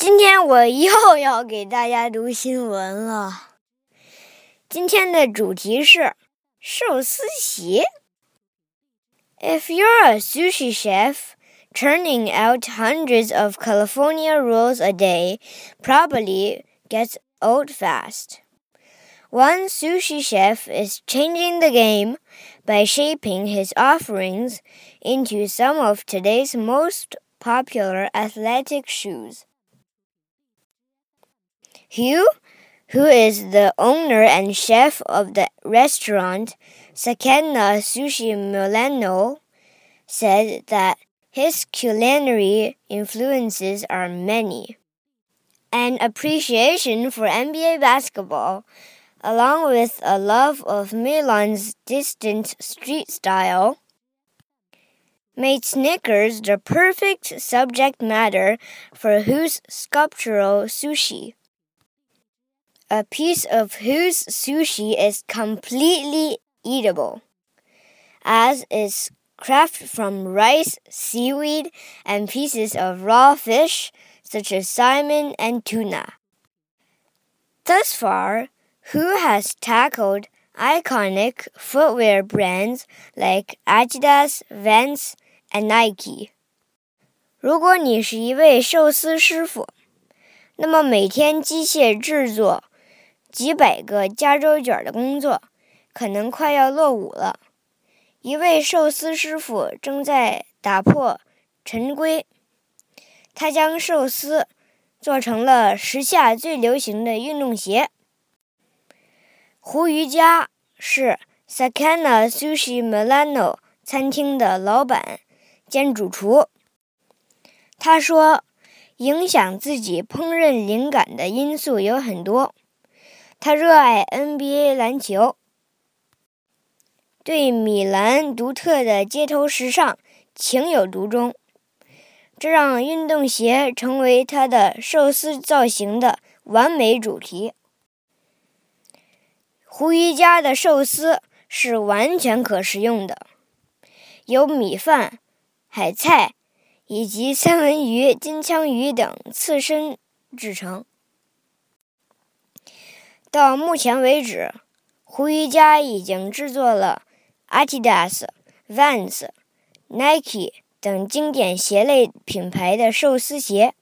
今天我又要给大家读新闻了。今天的主题是寿司鞋。If you're a sushi chef churning out hundreds of California rolls a day, probably gets old fast. One sushi chef is changing the game by shaping his offerings into some of today's most popular athletic shoes. Hu, who is the owner and chef of the restaurant Sakana Sushi Milano, said that his culinary influences are many. An appreciation for NBA basketball, along with a love of Milan's distant street style, made Snickers the perfect subject matter for Hu's sculptural sushi a piece of Hu's sushi is completely eatable, as is craft from rice, seaweed, and pieces of raw fish such as salmon and tuna. Thus far, Hu has tackled iconic footwear brands like Adidas, Vans, and Nike? 如果你是一位寿司师傅，那么每天机械制作几百个加州卷的工作可能快要落伍了。一位寿司师傅正在打破陈规，他将寿司做成了时下最流行的运动鞋。胡瑜伽是 Sakana Sushi Milano 餐厅的老板兼主厨。他说，影响自己烹饪灵感的因素有很多。他热爱 NBA 篮球，对米兰独特的街头时尚情有独钟，这让运动鞋成为他的寿司造型的完美主题。胡瑜伽的寿司是完全可食用的，由米饭、海菜以及三文鱼、金枪鱼等刺身制成。到目前为止，胡一家已经制作了 Adidas、Vans、Nike 等经典鞋类品牌的寿司鞋。